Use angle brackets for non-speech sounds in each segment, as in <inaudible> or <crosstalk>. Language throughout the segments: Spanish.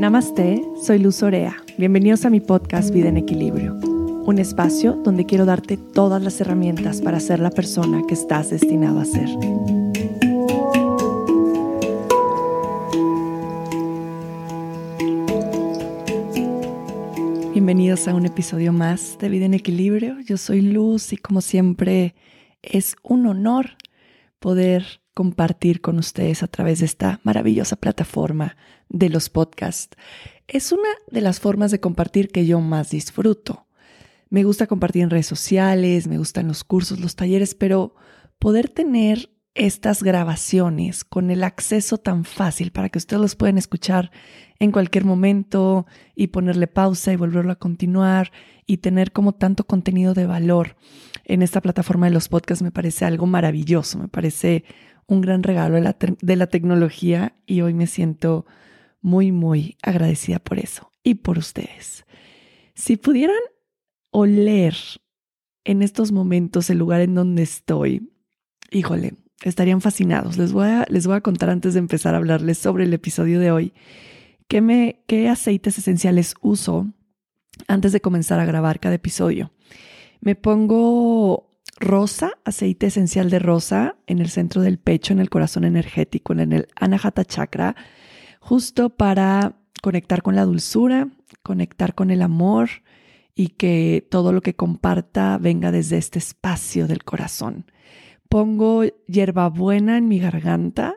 Namaste, soy Luz Orea. Bienvenidos a mi podcast Vida en Equilibrio, un espacio donde quiero darte todas las herramientas para ser la persona que estás destinado a ser. Bienvenidos a un episodio más de Vida en Equilibrio. Yo soy Luz y como siempre es un honor poder compartir con ustedes a través de esta maravillosa plataforma de los podcasts. Es una de las formas de compartir que yo más disfruto. Me gusta compartir en redes sociales, me gustan los cursos, los talleres, pero poder tener estas grabaciones con el acceso tan fácil para que ustedes los puedan escuchar en cualquier momento y ponerle pausa y volverlo a continuar y tener como tanto contenido de valor en esta plataforma de los podcasts me parece algo maravilloso, me parece un gran regalo de la, tecnología y hoy me siento muy, muy agradecida por eso y por ustedes. Si pudieran oler en estos momentos el lugar en donde estoy, híjole, estarían fascinados. Les voy a, les voy a contar antes de empezar a hablarles sobre el episodio de hoy qué, me, qué aceites esenciales uso antes de comenzar a grabar cada episodio. Me pongo rosa, aceite esencial de rosa en el centro del pecho, en el corazón energético, en el Anahata Chakra justo para conectar con la dulzura, conectar con el amor y que todo lo que comparta venga desde este espacio del corazón. Pongo hierbabuena en mi garganta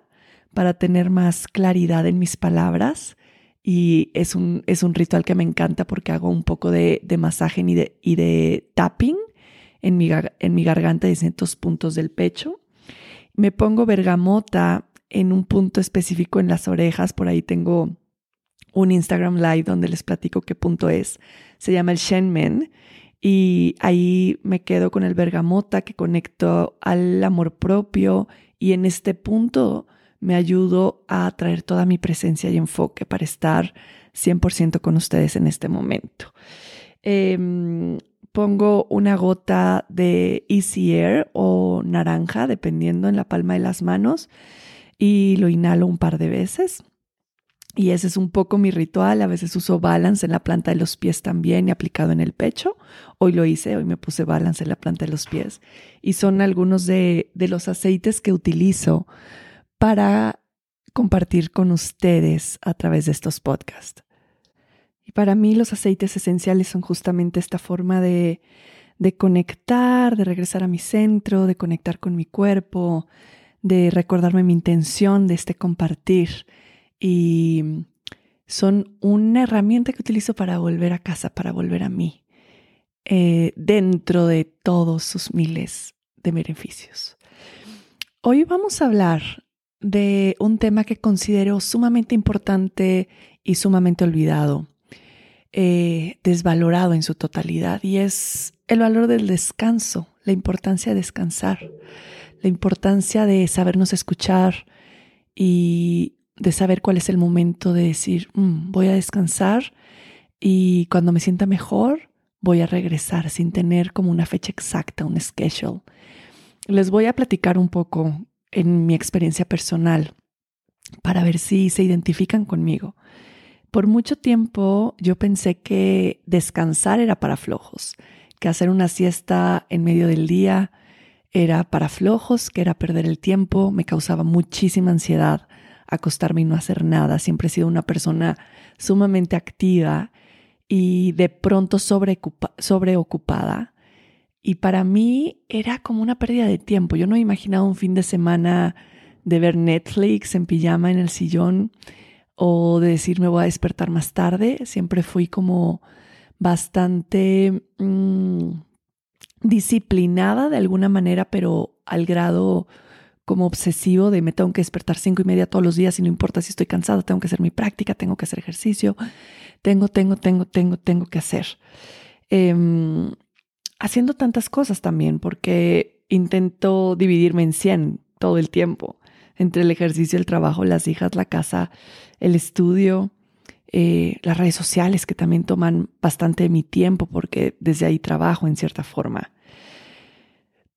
para tener más claridad en mis palabras y es un, es un ritual que me encanta porque hago un poco de, masaje y de, y de tapping en mi, en mi garganta y distintos puntos del pecho. Me pongo bergamota en un punto específico en las orejas. Por ahí tengo un Instagram Live donde les platico qué punto es. Se llama el Shenmen. Y ahí me quedo con el bergamota que conecto al amor propio. Y en este punto me ayudo a traer toda mi presencia y enfoque para estar 100% con ustedes en este momento. Em, pongo una gota de Easy Air o naranja, dependiendo en la palma de las manos y lo inhalo un par de veces. Y ese es un poco mi ritual. A veces uso balance en la planta de los pies también y aplicado en el pecho. Hoy lo hice, hoy me puse balance en la planta de los pies. Y son algunos de, de los aceites que utilizo para compartir con ustedes a través de estos podcasts. Y para mí los aceites esenciales son justamente esta forma de, de conectar, de regresar a mi centro, de conectar con mi cuerpo, de recordarme mi intención de este compartir y son una herramienta que utilizo para volver a casa, para volver a mí, eh, dentro de todos sus miles de beneficios. Hoy vamos a hablar de un tema que considero sumamente importante y sumamente olvidado, eh, desvalorado en su totalidad, y es el valor del descanso, la importancia de descansar la importancia de sabernos escuchar y de saber cuál es el momento de decir, mm, voy a descansar y cuando me sienta mejor voy a regresar sin tener como una fecha exacta, un schedule. Les voy a platicar un poco en mi experiencia personal para ver si se identifican conmigo. Por mucho tiempo yo pensé que descansar era para flojos, que hacer una siesta en medio del día era para flojos, que era perder el tiempo, me causaba muchísima ansiedad acostarme y no hacer nada. Siempre he sido una persona sumamente activa y de pronto sobreocupada. Y para mí era como una pérdida de tiempo. Yo no imaginaba un fin de semana de ver Netflix en pijama en el sillón o de decir me voy a despertar más tarde. Siempre fui como bastante... Mm, disciplinada de alguna manera, pero al grado como obsesivo de me tengo que despertar cinco y media todos los días y no importa si estoy cansada, tengo que hacer mi práctica, tengo que hacer ejercicio, tengo, tengo, tengo, tengo, tengo que hacer. Em, haciendo tantas cosas también, porque intento dividirme en 100 todo el tiempo, entre el ejercicio, el trabajo, las hijas, la casa, el estudio. Eh, las redes sociales que también toman bastante de mi tiempo porque desde ahí trabajo en cierta forma.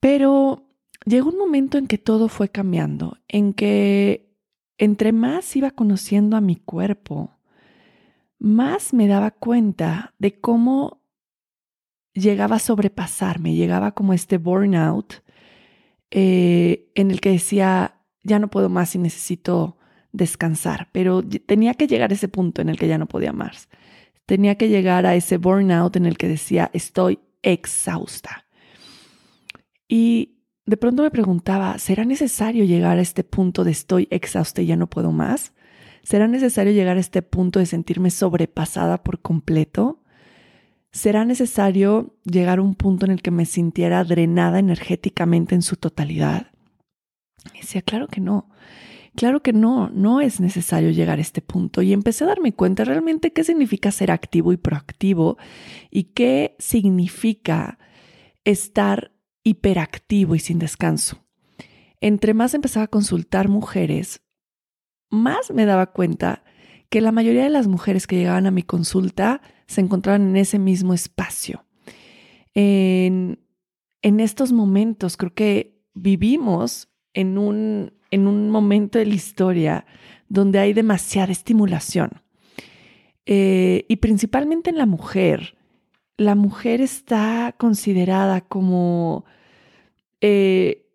Pero llegó un momento en que todo fue cambiando, en que entre más iba conociendo a mi cuerpo, más me daba cuenta de cómo llegaba a sobrepasarme, llegaba como este burnout eh, en el que decía, ya no puedo más y necesito descansar, pero tenía que llegar a ese punto en el que ya no podía más. Tenía que llegar a ese burnout en el que decía, estoy exhausta. Y de pronto me preguntaba, ¿será necesario llegar a este punto de estoy exhausta y ya no puedo más? ¿Será necesario llegar a este punto de sentirme sobrepasada por completo? ¿Será necesario llegar a un punto en el que me sintiera drenada energéticamente en su totalidad? Y decía, claro que no. Claro que no, no es necesario llegar a este punto. Y empecé a darme cuenta realmente qué significa ser activo y proactivo y qué significa estar hiperactivo y sin descanso. Entre más empezaba a consultar mujeres, más me daba cuenta que la mayoría de las mujeres que llegaban a mi consulta se encontraban en ese mismo espacio. En, en estos momentos creo que vivimos en un, en un momento de la historia donde hay demasiada estimulación. Eh, y principalmente en la mujer. La mujer está considerada como eh,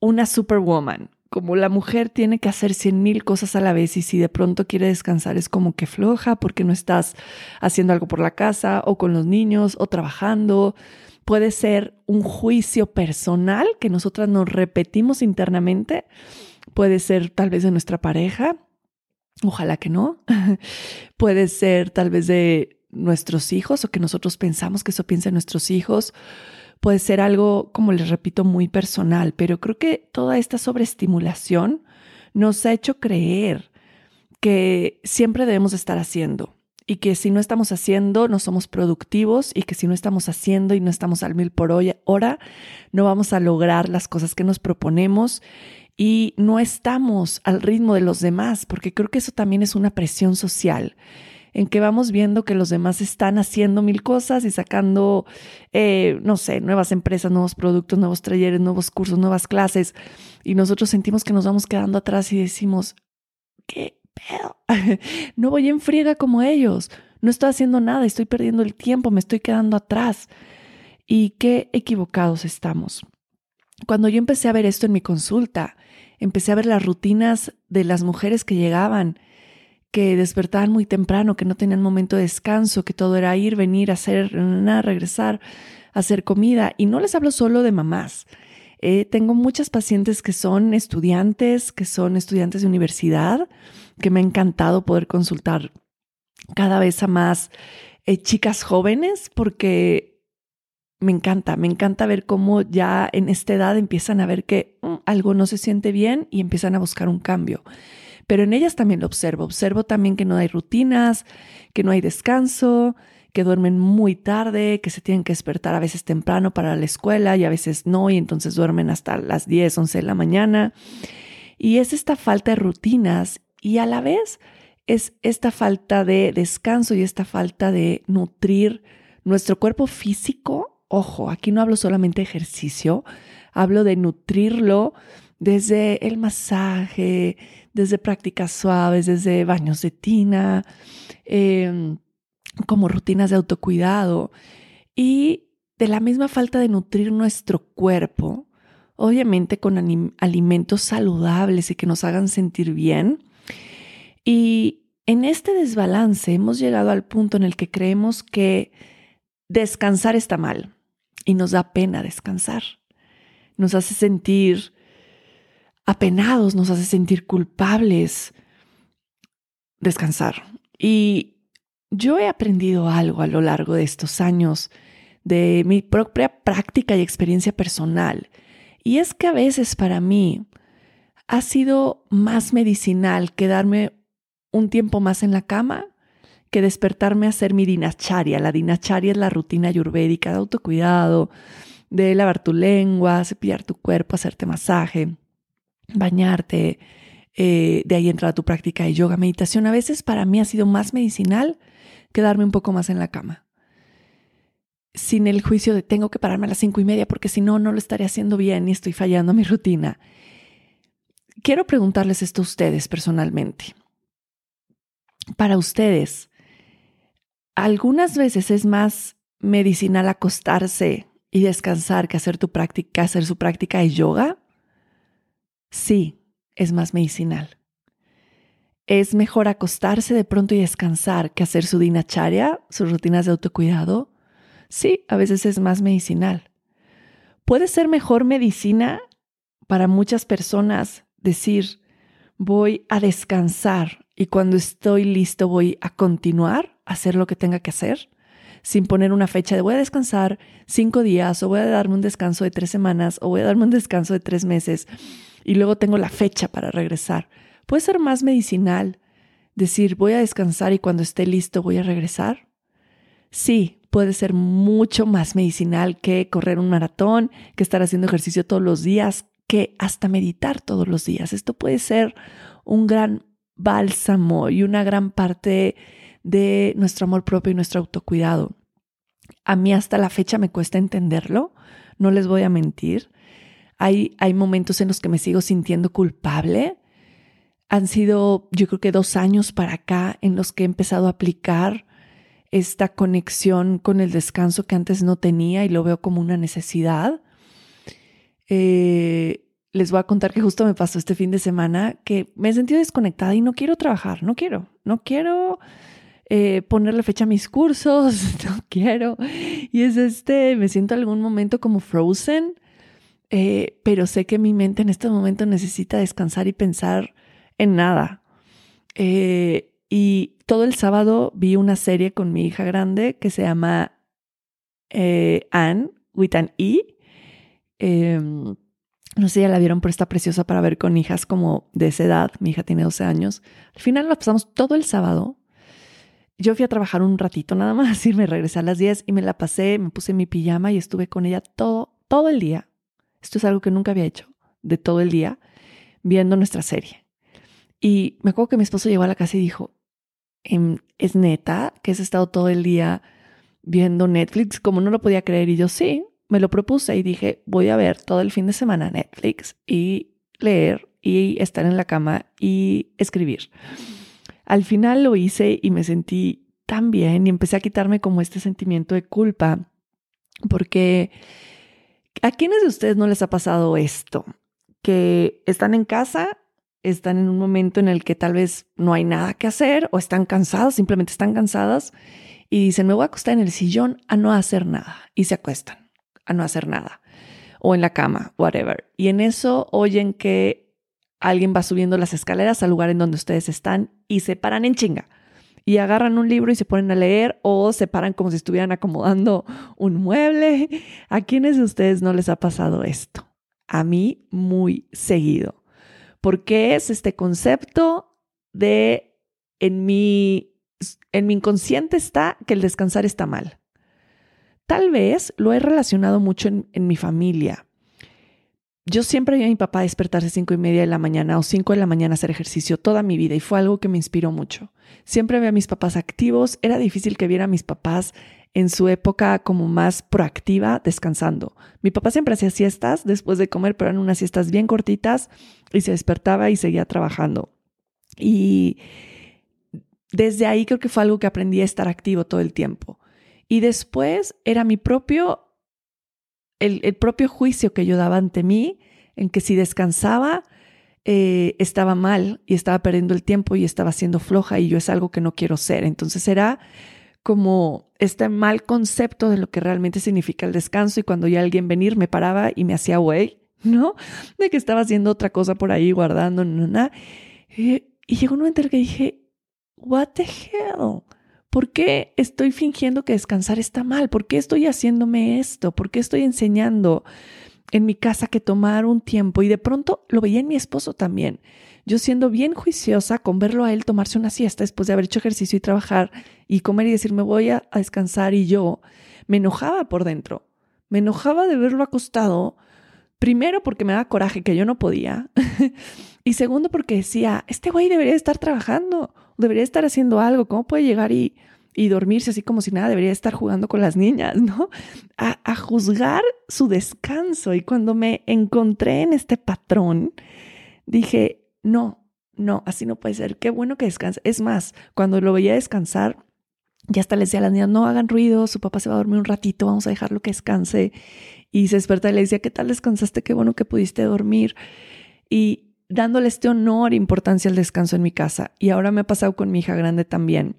una superwoman, como la mujer tiene que hacer cien mil cosas a la vez y si de pronto quiere descansar es como que floja porque no estás haciendo algo por la casa o con los niños o trabajando. Puede ser un juicio personal que nosotras nos repetimos internamente. Puede ser tal vez de nuestra pareja. Ojalá que no. <laughs> Puede ser tal vez de nuestros hijos o que nosotros pensamos que eso piensa nuestros hijos puede ser algo, como les repito, muy personal, pero creo que toda esta sobreestimulación nos ha hecho creer que siempre debemos estar haciendo y que si no estamos haciendo no somos productivos y que si no estamos haciendo y no estamos al mil por hora no vamos a lograr las cosas que nos proponemos y no estamos al ritmo de los demás, porque creo que eso también es una presión social en que vamos viendo que los demás están haciendo mil cosas y sacando, eh, no sé, nuevas empresas, nuevos productos, nuevos talleres, nuevos cursos, nuevas clases, y nosotros sentimos que nos vamos quedando atrás y decimos, ¿qué <laughs> no voy en friega como ellos, no estoy haciendo nada, estoy perdiendo el tiempo, me estoy quedando atrás. Y qué equivocados estamos. Cuando yo empecé a ver esto en mi consulta, empecé a ver las rutinas de las mujeres que llegaban que despertaban muy temprano, que no tenían momento de descanso, que todo era ir, venir, hacer nada, regresar, hacer comida. Y no les hablo solo de mamás. Eh, tengo muchas pacientes que son estudiantes, que son estudiantes de universidad, que me ha encantado poder consultar cada vez a más eh, chicas jóvenes, porque me encanta, me encanta ver cómo ya en esta edad empiezan a ver que mm, algo no se siente bien y empiezan a buscar un cambio pero en ellas también lo observo. Observo también que no hay rutinas, que no hay descanso, que duermen muy tarde, que se tienen que despertar a veces temprano para la escuela y a veces no, y entonces duermen hasta las 10, 11 de la mañana. Y es esta falta de rutinas y a la vez es esta falta de descanso y esta falta de nutrir nuestro cuerpo físico. Ojo, aquí no hablo solamente de ejercicio, hablo de nutrirlo desde el masaje, desde prácticas suaves, desde baños de tina, em, como rutinas de autocuidado y de la misma falta de nutrir nuestro cuerpo, obviamente con alimentos saludables y que nos hagan sentir bien. Y en este desbalance hemos llegado al punto en el que creemos que descansar está mal y nos da pena descansar. Nos hace sentir apenados, nos hace sentir culpables. Descansar. Y yo he aprendido algo a lo largo de estos años de mi propia práctica y experiencia personal. Y es que a veces para mí ha sido más medicinal quedarme un tiempo más en la cama que despertarme a hacer mi dinacharia. La dinacharia es la rutina ayurvédica de autocuidado, de lavar tu lengua, cepillar tu cuerpo, hacerte masaje bañarte, eh, de ahí entrar a tu práctica de yoga, meditación. A veces para mí ha sido más medicinal quedarme un poco más en la cama. Sin el juicio de tengo que pararme a las cinco y media porque si no, no lo estaré haciendo bien y estoy fallando mi rutina. Quiero preguntarles esto a ustedes personalmente. para ustedes, algunas veces es más medicinal acostarse y descansar que hacer tu práctica, hacer su práctica de yoga. Sí, es más medicinal. Es mejor acostarse de pronto y descansar que hacer su dinacharya, sus rutinas de autocuidado. Sí, a veces es más medicinal. Puede ser mejor medicina para muchas personas decir, voy a descansar y cuando estoy listo voy a continuar a hacer lo que tenga que hacer, sin poner una fecha de voy a descansar cinco días o voy a darme un descanso de tres semanas o voy a darme un descanso de tres meses y luego tengo la fecha para regresar. Puede ser más medicinal decir voy a descansar y cuando esté listo voy a regresar. Sí, puede ser mucho más medicinal que correr un maratón, que estar haciendo ejercicio todos los días, que hasta meditar todos los días. Esto puede ser un gran bálsamo y una gran parte de nuestro amor propio y nuestro autocuidado. A mí hasta la fecha me cuesta entenderlo, no les voy a mentir. Hay, hay momentos en los que me sigo sintiendo culpable. Han sido, yo creo que dos años para acá en los que he empezado a aplicar esta conexión con el descanso que antes no tenía y lo veo como una necesidad. Eh, les voy a contar que justo me pasó este fin de semana que me he sentido desconectada y no quiero trabajar, no quiero, no quiero eh, ponerle fecha a mis cursos, <laughs> no quiero. Y es este, me siento algún momento como frozen, eh, pero sé que mi mente en este momento necesita descansar y pensar en nada. y todo el sábado vi una serie con mi hija grande que se llama Anne with an E Em, no sé si ya la vieron, pero está preciosa para ver con hijas como de esa edad. Mi hija tiene 12 años. Al final la pasamos todo el sábado. Yo fui a trabajar un ratito nada más y me regresé a las 10 y me la pasé, me puse mi pijama y estuve con ella todo, todo el día. Esto es algo que nunca había hecho, de todo el día, viendo nuestra serie. Y me acuerdo que mi esposo llegó a la casa y dijo, em, ¿es neta que has estado todo el día viendo Netflix? Como no lo podía creer. Y yo, sí, me lo propuse y dije, voy a ver todo el fin de semana Netflix y leer y estar en la cama y escribir. Al final lo hice y me sentí tan bien y empecé a quitarme como este sentimiento de culpa, porque ¿a quiénes de ustedes no les ha pasado esto? Que están en casa, están en un momento en el que tal vez no hay nada que hacer o están cansados, simplemente están cansadas y dicen, me voy a acostar en el sillón a no hacer nada y se acuestan a no hacer nada o en la cama, whatever. Y en eso oyen que alguien va subiendo las escaleras al lugar en donde ustedes están y se paran en chinga. Y agarran un libro y se ponen a leer o se paran como si estuvieran acomodando un mueble. ¿A quiénes de ustedes no les ha pasado esto? A mí muy seguido. Porque es este concepto de en mi, en mi inconsciente está que el descansar está mal. Tal vez lo he relacionado mucho en, mi familia. Yo siempre vi a mi papá despertarse cinco y media de la mañana o cinco de la mañana a hacer ejercicio toda mi vida y fue algo que me inspiró mucho. Siempre vi a mis papás activos. Era difícil que viera a mis papás en su época como más proactiva descansando. Mi papá siempre hacía siestas después de comer, pero eran unas siestas bien cortitas y se despertaba y seguía trabajando. Y desde ahí creo que fue algo que aprendí a estar activo todo el tiempo. Y después era mi propio, el, propio juicio que yo daba ante mí, en que si descansaba, eh, estaba mal y estaba perdiendo el tiempo y estaba siendo floja y yo es algo que no quiero ser. Entonces era como este mal concepto de lo que realmente significa el descanso y cuando ya alguien venir me paraba y me hacía güey, ¿no? De que estaba haciendo otra cosa por ahí guardando, no, Y, y llegó un momento en el que dije, what the hell? ¿Por qué estoy fingiendo que descansar está mal? ¿Por qué estoy haciéndome esto? ¿Por qué estoy enseñando en mi casa que tomar un tiempo? Y de pronto lo veía en mi esposo también. Yo siendo bien juiciosa con verlo a él tomarse una siesta después de haber hecho ejercicio y trabajar y comer y decir me voy a, descansar y yo me enojaba por dentro. Me enojaba de verlo acostado, primero porque me daba coraje que yo no podía <laughs> y segundo porque decía, este güey debería estar trabajando debería estar haciendo algo, ¿cómo puede llegar y, dormirse así como si nada, debería estar jugando con las niñas, ¿no? A, a juzgar su descanso. Y cuando me encontré en este patrón, dije, no, no, así no puede ser. Qué bueno que descanse. Es más, cuando lo veía descansar, ya hasta le decía a las niñas, no hagan ruido, su papá se va a dormir un ratito, vamos a dejarlo que descanse. Y se desperta y le decía, ¿qué tal descansaste? Qué bueno que pudiste dormir. Y dándole este honor e importancia al descanso en mi casa. Y ahora me ha pasado con mi hija grande también,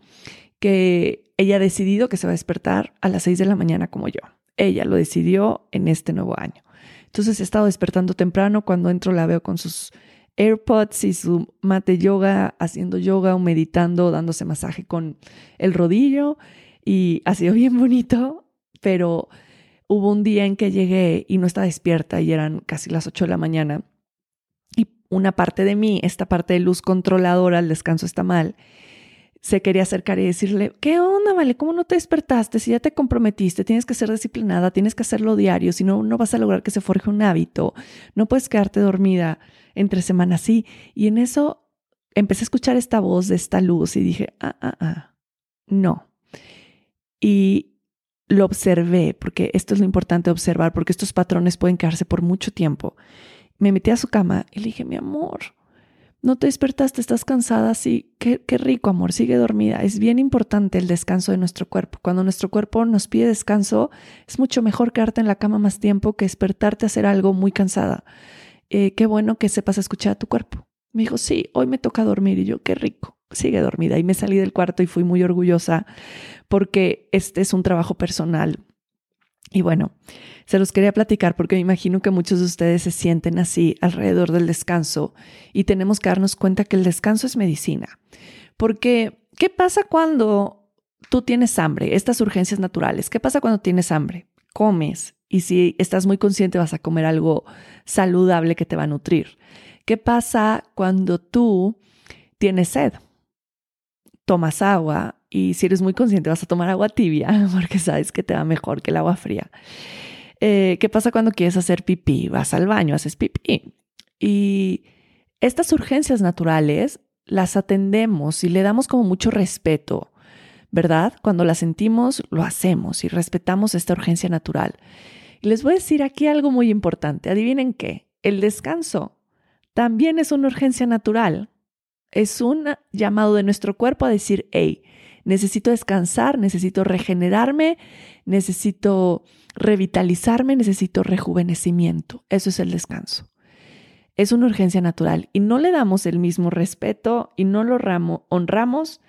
que ella ha decidido que se va a despertar a las seis de la mañana como yo. Ella lo decidió en este nuevo año. Entonces he estado despertando temprano, cuando entro la veo con sus AirPods y su mate yoga, haciendo yoga o meditando, dándose masaje con el rodillo. Y ha sido bien bonito, pero hubo un día en que llegué y no estaba despierta y eran casi las 8 de la mañana. Y una parte de mí, esta parte de luz controladora, el descanso está mal, se quería acercar y decirle, ¿qué onda, vale? ¿Cómo no te despertaste? Si ya te comprometiste, tienes que ser disciplinada, tienes que hacerlo diario, si no, no vas a lograr que se forje un hábito, no puedes quedarte dormida entre semanas así. Y en eso empecé a escuchar esta voz de esta luz y dije, ah, ah, ah, no. Y lo observé, porque esto es lo importante observar, porque estos patrones pueden quedarse por mucho tiempo. Me metí a su cama y le dije, mi amor, no te despertaste, estás cansada, sí, qué, qué rico, amor, sigue dormida. Es bien importante el descanso de nuestro cuerpo. Cuando nuestro cuerpo nos pide descanso, es mucho mejor quedarte en la cama más tiempo que despertarte a hacer algo muy cansada. Eh, qué bueno que sepas escuchar a tu cuerpo. Me dijo, sí, hoy me toca dormir y yo, qué rico, sigue dormida. Y me salí del cuarto y fui muy orgullosa porque este es un trabajo personal. Y bueno, se los quería platicar porque me imagino que muchos de ustedes se sienten así alrededor del descanso y tenemos que darnos cuenta que el descanso es medicina. Porque, ¿qué pasa cuando tú tienes hambre? Estas urgencias naturales. ¿Qué pasa cuando tienes hambre? Comes y si estás muy consciente vas a comer algo saludable que te va a nutrir. ¿Qué pasa cuando tú tienes sed? Tomas agua y si eres muy consciente vas a tomar agua tibia <laughs> porque sabes que te va mejor que el agua fría. Eh, ¿Qué pasa cuando quieres hacer pipí? Vas al baño, haces pipí. Y estas urgencias naturales las atendemos y le damos como mucho respeto, ¿verdad? Cuando las sentimos, lo hacemos y respetamos esta urgencia natural. Y les voy a decir aquí algo muy importante. Adivinen qué, el descanso también es una urgencia natural. Es un llamado de nuestro cuerpo a decir, hey, necesito descansar, necesito regenerarme, necesito revitalizarme, necesito rejuvenecimiento. Eso es el descanso. Es una urgencia natural y no le damos el mismo respeto y no lo honramos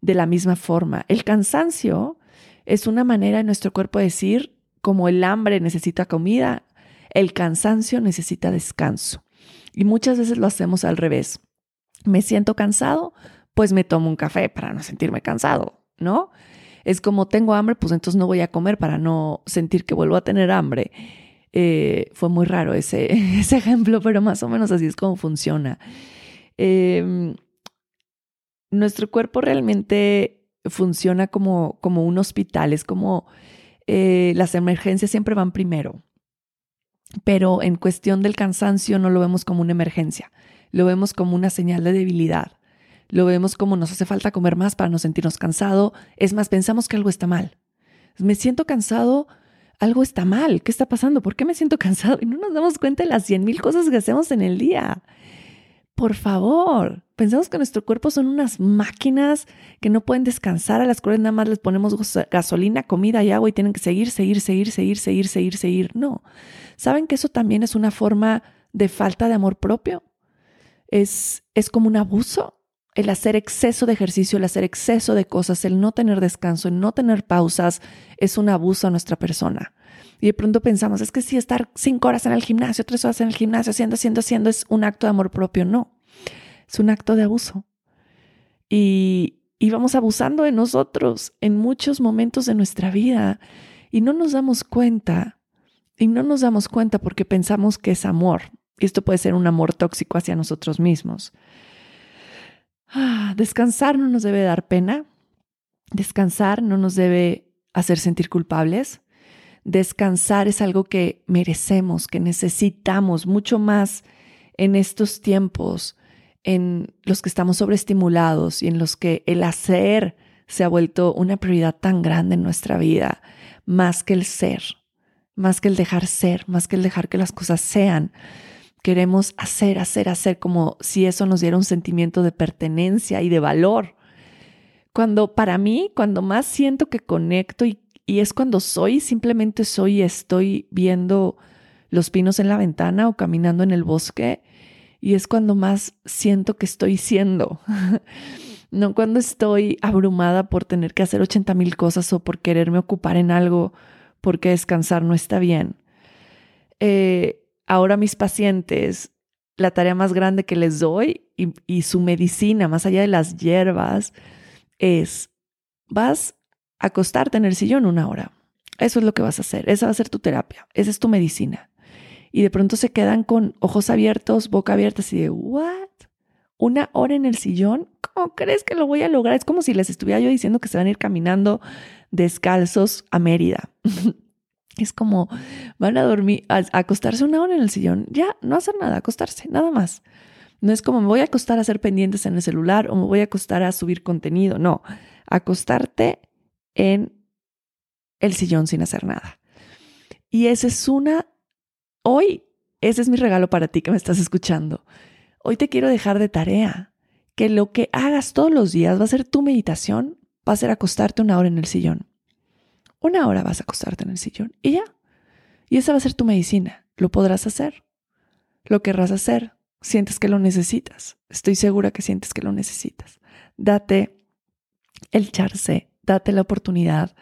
de la misma forma. El cansancio es una manera de nuestro cuerpo de decir, como el hambre necesita comida, el cansancio necesita descanso. Y muchas veces lo hacemos al revés. Me siento cansado, pues me tomo un café para no sentirme cansado, ¿no? Es como tengo hambre, pues entonces no voy a comer para no sentir que vuelvo a tener hambre. Eh, fue muy raro ese, <laughs> ese, ejemplo, pero más o menos así es como funciona. Em, nuestro cuerpo realmente funciona como, como un hospital, es como eh, las emergencias siempre van primero. Pero en cuestión del cansancio no lo vemos como una emergencia, lo vemos como una señal de debilidad. Lo vemos como nos hace falta comer más para no sentirnos cansado. Es más, pensamos que algo está mal. Me siento cansado, algo está mal. ¿Qué está pasando? ¿Por qué me siento <laughs> cansado? Y no nos damos cuenta de las cien mil cosas que hacemos en el día. Por favor, pensamos que nuestro cuerpo son unas máquinas que no pueden descansar, a las cuales nada más les ponemos gasolina, comida y agua y tienen que seguir, seguir, seguir, seguir, seguir, seguir, seguir. No. ¿Saben que eso también es una forma de falta de amor propio? Es, es como un abuso. El hacer exceso de ejercicio, el hacer exceso de cosas, el no tener descanso, el no tener pausas, es un abuso a nuestra persona. Y de pronto pensamos, es que si estar cinco horas en el gimnasio, tres horas en el gimnasio, haciendo, haciendo, haciendo, es un acto de amor propio. No, es un acto de abuso. Y, y vamos abusando de nosotros en muchos momentos de nuestra vida y no nos damos cuenta. Y no nos damos cuenta porque pensamos que es amor. Y esto puede ser un amor tóxico hacia nosotros mismos. Ah, descansar no nos debe dar pena. Descansar no nos debe hacer sentir culpables. Descansar es algo que merecemos, que necesitamos mucho más en estos tiempos en los que estamos sobreestimulados y en los que el hacer se ha vuelto una prioridad tan grande en nuestra vida, más que el ser, más que el dejar ser, más que el dejar que las cosas sean. Queremos hacer, hacer, hacer, como si eso nos diera un sentimiento de pertenencia y de valor. Cuando para mí, cuando más siento que conecto y, es cuando soy, simplemente soy y estoy viendo los pinos en la ventana o caminando en el bosque y es cuando más siento que estoy siendo. <laughs> no cuando estoy abrumada por tener que hacer 80 mil cosas o por quererme ocupar en algo porque descansar no está bien. Eh, ahora mis pacientes, la tarea más grande que les doy y, su medicina, más allá de las hierbas, es, vas a acostarte en el sillón una hora. Eso es lo que vas a hacer. Esa va a ser tu terapia. Esa es tu medicina y de pronto se quedan con ojos abiertos, boca abierta, así de, ¿what? ¿Una hora en el sillón? ¿Cómo crees que lo voy a lograr? Es como si les estuviera yo diciendo que se van a ir caminando descalzos a Mérida. <laughs> es como, van a dormir, a, acostarse una hora en el sillón, ya, no hacer nada, acostarse, nada más. No es como me voy a acostar a hacer pendientes en el celular o me voy a acostar a subir contenido. No, acostarte en el sillón sin hacer nada. Y esa es una Hoy, ese es mi regalo para ti que me estás escuchando. Hoy te quiero dejar de tarea que lo que hagas todos los días va a ser tu meditación, va a ser acostarte una hora en el sillón. Una hora vas a acostarte en el sillón y ya. Y esa va a ser tu medicina. Lo podrás hacer. Lo querrás hacer. Sientes que lo necesitas. Estoy segura que sientes que lo necesitas. Date el charse, date la oportunidad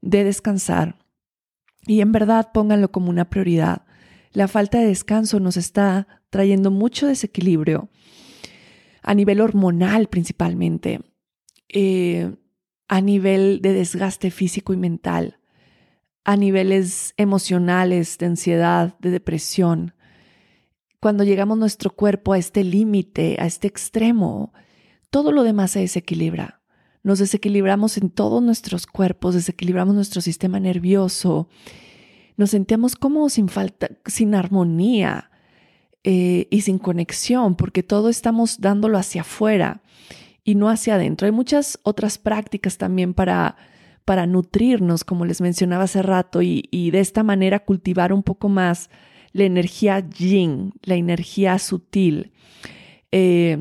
de descansar y en verdad pónganlo como una prioridad la falta de descanso nos está trayendo mucho desequilibrio a nivel hormonal principalmente, eh, a nivel de desgaste físico y mental, a niveles emocionales, de ansiedad, de depresión. Cuando llegamos nuestro cuerpo a este límite, a este extremo, todo lo demás se desequilibra. Nos desequilibramos en todos nuestros cuerpos, desequilibramos nuestro sistema nervioso, nos sentíamos como sin falta, sin armonía eh, y sin conexión, porque todo estamos dándolo hacia afuera y no hacia adentro. Hay muchas otras prácticas también para, para nutrirnos, como les mencionaba hace rato, y, de esta manera cultivar un poco más la energía yin, la energía sutil. Eh,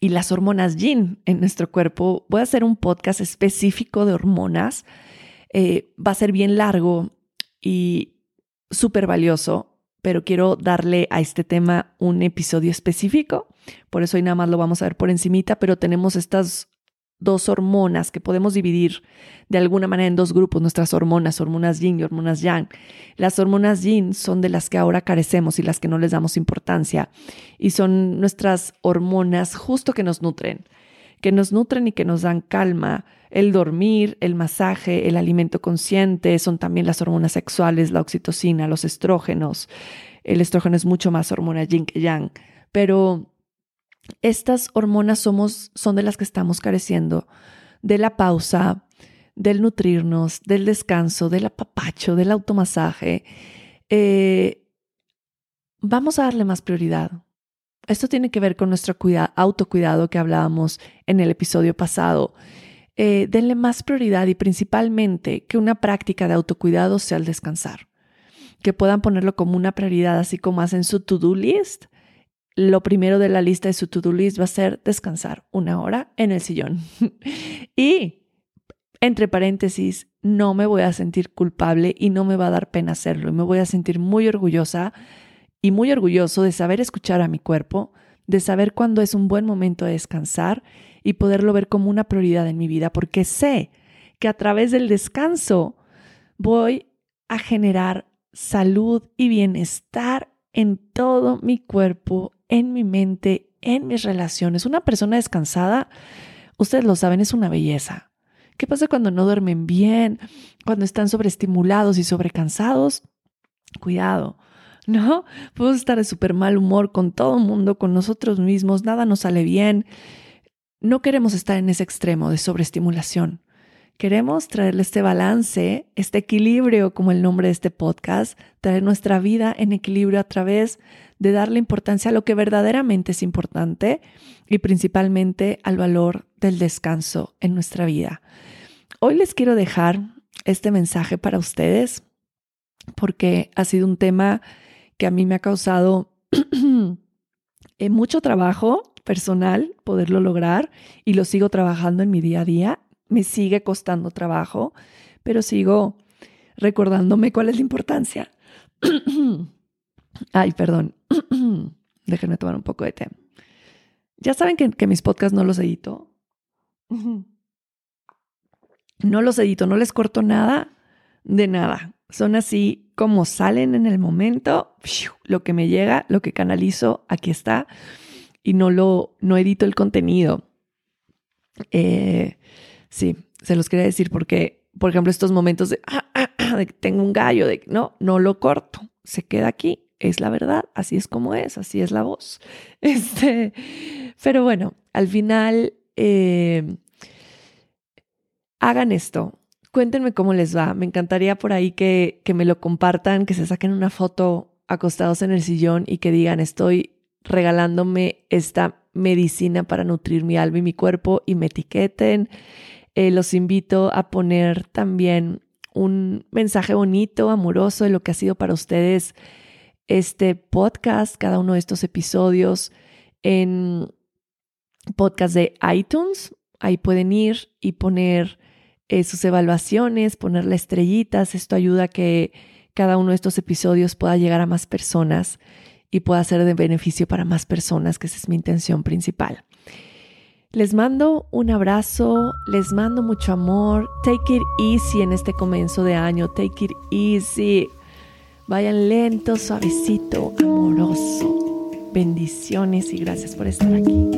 y las hormonas yin en nuestro cuerpo. Voy a hacer un podcast específico de hormonas. Eh, va a ser bien largo y súper valioso, pero quiero darle a este tema un episodio específico. Por eso hoy nada más lo vamos a ver por encimita, pero tenemos estas dos hormonas que podemos dividir de alguna manera en dos grupos, nuestras hormonas, hormonas yin y hormonas yang. Las hormonas yin son de las que ahora carecemos y las que no les damos importancia y son nuestras hormonas justo que nos nutren, que nos nutren y que nos dan calma, el dormir, el masaje, el alimento consciente, son también las hormonas sexuales, la oxitocina, los estrógenos. El estrógeno es mucho más hormona yin que yang, pero estas hormonas somos, son de las que estamos careciendo, de la pausa, del nutrirnos, del descanso, del apapacho, del automasaje. Eh, vamos a darle más prioridad. Esto tiene que ver con nuestro autocuidado que hablábamos en el episodio pasado eh, denle más prioridad y principalmente que una práctica de autocuidado sea el descansar. Que puedan ponerlo como una prioridad, así como hacen su to-do list. Lo primero de la lista de su to-do list va a ser descansar una hora en el sillón. <laughs> y, entre paréntesis, no me voy a sentir culpable y no me va a dar pena hacerlo. Y me voy a sentir muy orgullosa y muy orgulloso de saber escuchar a mi cuerpo, de saber cuándo es un buen momento de descansar y poderlo ver como una prioridad en mi vida, porque sé que a través del descanso voy a generar salud y bienestar en todo mi cuerpo, en mi mente, en mis relaciones. Una persona descansada, ustedes lo saben, es una belleza. ¿Qué pasa cuando no duermen bien? Cuando están sobreestimulados y sobrecansados? Cuidado, ¿no? Podemos estar de súper mal humor con todo el mundo, con nosotros mismos, nada nos sale bien no queremos estar en ese extremo de sobreestimulación. Queremos traerle este balance, este equilibrio, como el nombre de este podcast, traer nuestra vida en equilibrio a través de darle importancia a lo que verdaderamente es importante y principalmente al valor del descanso en nuestra vida. Hoy les quiero dejar este mensaje para ustedes porque ha sido un tema que a mí me ha causado <clears throat> eh, mucho trabajo personal poderlo lograr y lo sigo trabajando en mi día a día. Me sigue costando trabajo, pero sigo recordándome cuál es la importancia. <clears throat> Ay, perdón. <clears throat> Déjenme tomar un poco de té. Ya saben que, que mis podcasts no los edito. <laughs> No los edito, no les corto nada de nada. Son así como salen en el momento, lo que me llega, lo que canalizo, aquí está, y no lo, no edito el contenido. Eh, sí, se los quería decir porque, por ejemplo, estos momentos de, ah, ah, ah, que tengo un gallo, de no, no lo corto, se queda aquí, es la verdad, así es como es, así es la voz. <laughs> Este, pero bueno, al final, eh, hagan esto, Cuéntenme cómo les va. Me encantaría por ahí que, que me lo compartan, que se saquen una foto acostados en el sillón y que digan, estoy regalándome esta medicina para nutrir mi alma y mi cuerpo y me etiqueten. Eh, los invito a poner también un mensaje bonito, amoroso de lo que ha sido para ustedes este podcast, cada uno de estos episodios en podcast de iTunes. Ahí pueden ir y poner eh, sus evaluaciones, ponerle estrellitas. Esto ayuda a que cada uno de estos episodios pueda llegar a más personas y pueda ser de beneficio para más personas, que esa es mi intención principal. Les mando un abrazo, les mando mucho amor. Take it easy en este comienzo de año. Take it easy. Vayan lento, suavecito, amoroso. Bendiciones y gracias por estar aquí.